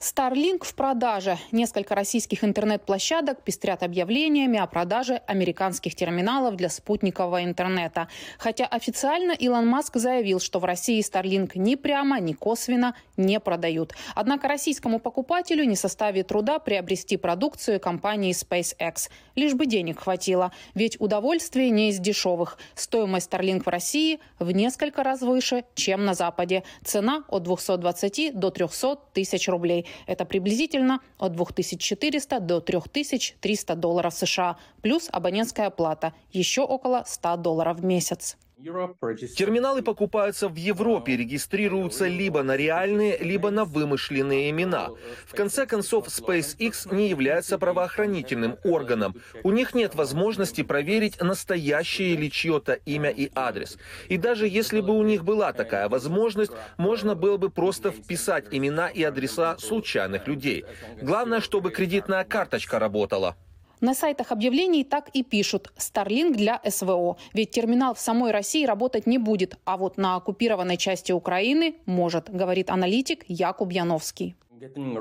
Starlink в продаже. Несколько российских интернет-площадок пестрят объявлениями о продаже американских терминалов для спутникового интернета. Хотя официально Илон Маск заявил, что в России Starlink ни прямо, ни косвенно не продают. Однако российскому покупателю не составит труда приобрести продукцию компании SpaceX. Лишь бы денег хватило. Ведь удовольствие не из дешевых. Стоимость Starlink в России в несколько раз выше, чем на Западе. Цена от 220 до 300 тысяч рублей. Это приблизительно от 2400 до 3300 долларов США, плюс абонентская плата, еще около 100 долларов в месяц. Терминалы покупаются в Европе, регистрируются либо на реальные, либо на вымышленные имена. В конце концов, SpaceX не является правоохранительным органом. У них нет возможности проверить, настоящее ли чье-то имя и адрес. И даже если бы у них была такая возможность, можно было бы просто вписать имена и адреса случайных людей. Главное, чтобы кредитная карточка работала. На сайтах объявлений так и пишут «Starlink для СВО», ведь терминал в самой России работать не будет, а вот на оккупированной части Украины может, говорит аналитик Якуб Яновский.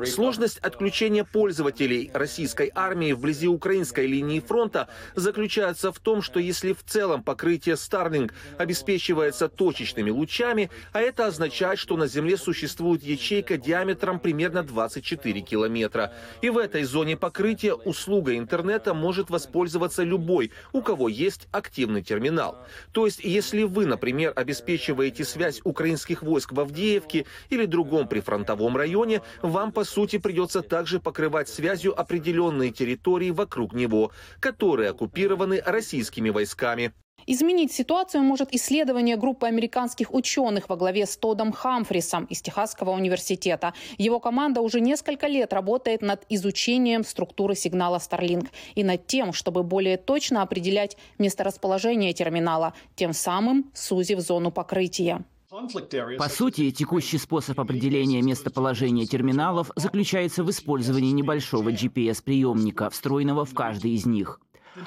Сложность отключения пользователей российской армии вблизи украинской линии фронта заключается в том, что если в целом покрытие Starlink обеспечивается точечными лучами, а это означает, что на Земле существует ячейка диаметром примерно 24 километра. И в этой зоне покрытия услуга интернета может воспользоваться любой, у кого есть активный терминал. То есть, если вы, например, обеспечиваете связь украинских войск в Авдеевке или другом прифронтовом районе, вам, по сути, придется также покрывать связью определенные территории вокруг него, которые оккупированы российскими войсками. Изменить ситуацию может исследование группы американских ученых во главе с Тодом Хамфрисом из Техасского университета. Его команда уже несколько лет работает над изучением структуры сигнала Starlink и над тем, чтобы более точно определять месторасположение терминала, тем самым сузив зону покрытия. По сути, текущий способ определения местоположения терминалов заключается в использовании небольшого GPS-приемника, встроенного в каждый из них.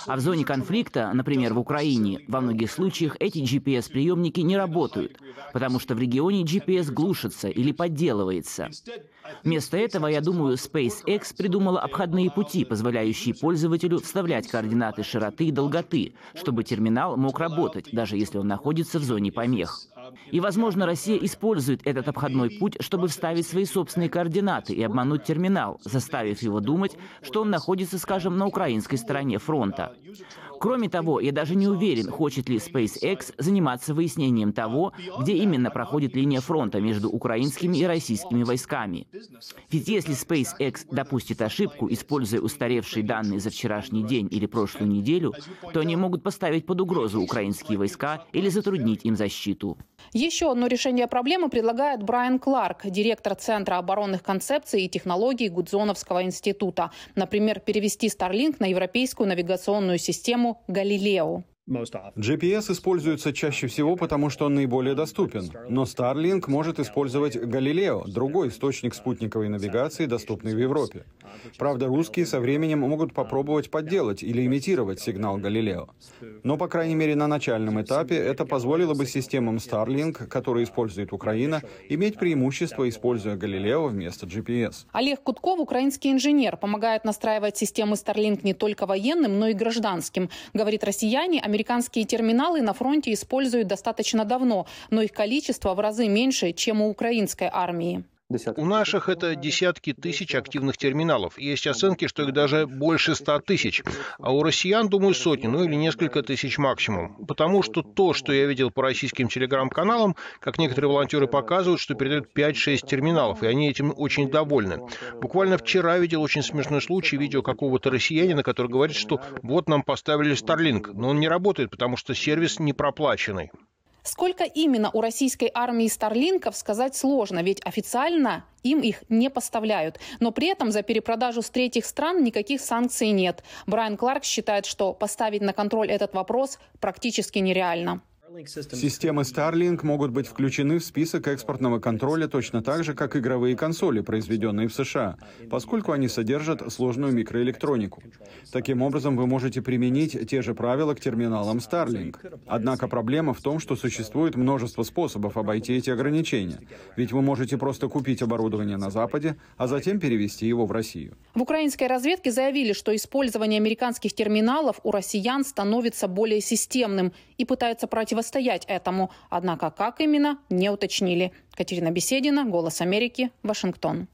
А в зоне конфликта, например, в Украине, во многих случаях эти GPS-приемники не работают, потому что в регионе GPS глушится или подделывается. Вместо этого, я думаю, SpaceX придумала обходные пути, позволяющие пользователю вставлять координаты широты и долготы, чтобы терминал мог работать, даже если он находится в зоне помех. И, возможно, Россия использует этот обходной путь, чтобы вставить свои собственные координаты и обмануть терминал, заставив его думать, что он находится, скажем, на украинской стороне фронта. Кроме того, я даже не уверен, хочет ли SpaceX заниматься выяснением того, где именно проходит линия фронта между украинскими и российскими войсками. Ведь если SpaceX допустит ошибку, используя устаревшие данные за вчерашний день или прошлую неделю, то они могут поставить под угрозу украинские войска или затруднить им защиту. Еще одно решение проблемы предлагает Брайан Кларк, директор Центра оборонных концепций и технологий Гудзоновского института. Например, перевести Starlink на европейскую навигационную систему «Галилео». GPS используется чаще всего, потому что он наиболее доступен. Но Starlink может использовать Галилео, другой источник спутниковой навигации, доступный в Европе. Правда, русские со временем могут попробовать подделать или имитировать сигнал Галилео. Но, по крайней мере, на начальном этапе это позволило бы системам Starlink, которые использует Украина, иметь преимущество, используя Галилео вместо GPS. Олег Кутков, украинский инженер, помогает настраивать системы Starlink не только военным, но и гражданским. Говорит, россияне американские терминалы на фронте используют достаточно давно, но их количество в разы меньше, чем у украинской армии. У наших это десятки тысяч активных терминалов. Есть оценки, что их даже больше ста тысяч. А у россиян, думаю, сотни, ну или несколько тысяч максимум. Потому что то, что я видел по российским телеграм-каналам, как некоторые волонтеры показывают, что передают 5-6 терминалов, и они этим очень довольны. Буквально вчера видел очень смешной случай, видео какого-то россиянина, который говорит, что вот нам поставили Starlink, но он не работает, потому что сервис не проплаченный. Сколько именно у российской армии старлинков сказать сложно, ведь официально им их не поставляют. Но при этом за перепродажу с третьих стран никаких санкций нет. Брайан Кларк считает, что поставить на контроль этот вопрос практически нереально. Системы Starlink могут быть включены в список экспортного контроля точно так же, как игровые консоли, произведенные в США, поскольку они содержат сложную микроэлектронику. Таким образом, вы можете применить те же правила к терминалам Starlink. Однако проблема в том, что существует множество способов обойти эти ограничения. Ведь вы можете просто купить оборудование на Западе, а затем перевести его в Россию. В украинской разведке заявили, что использование американских терминалов у россиян становится более системным и пытаются противостоять этому. Однако как именно, не уточнили. Катерина Беседина, «Голос Америки», Вашингтон.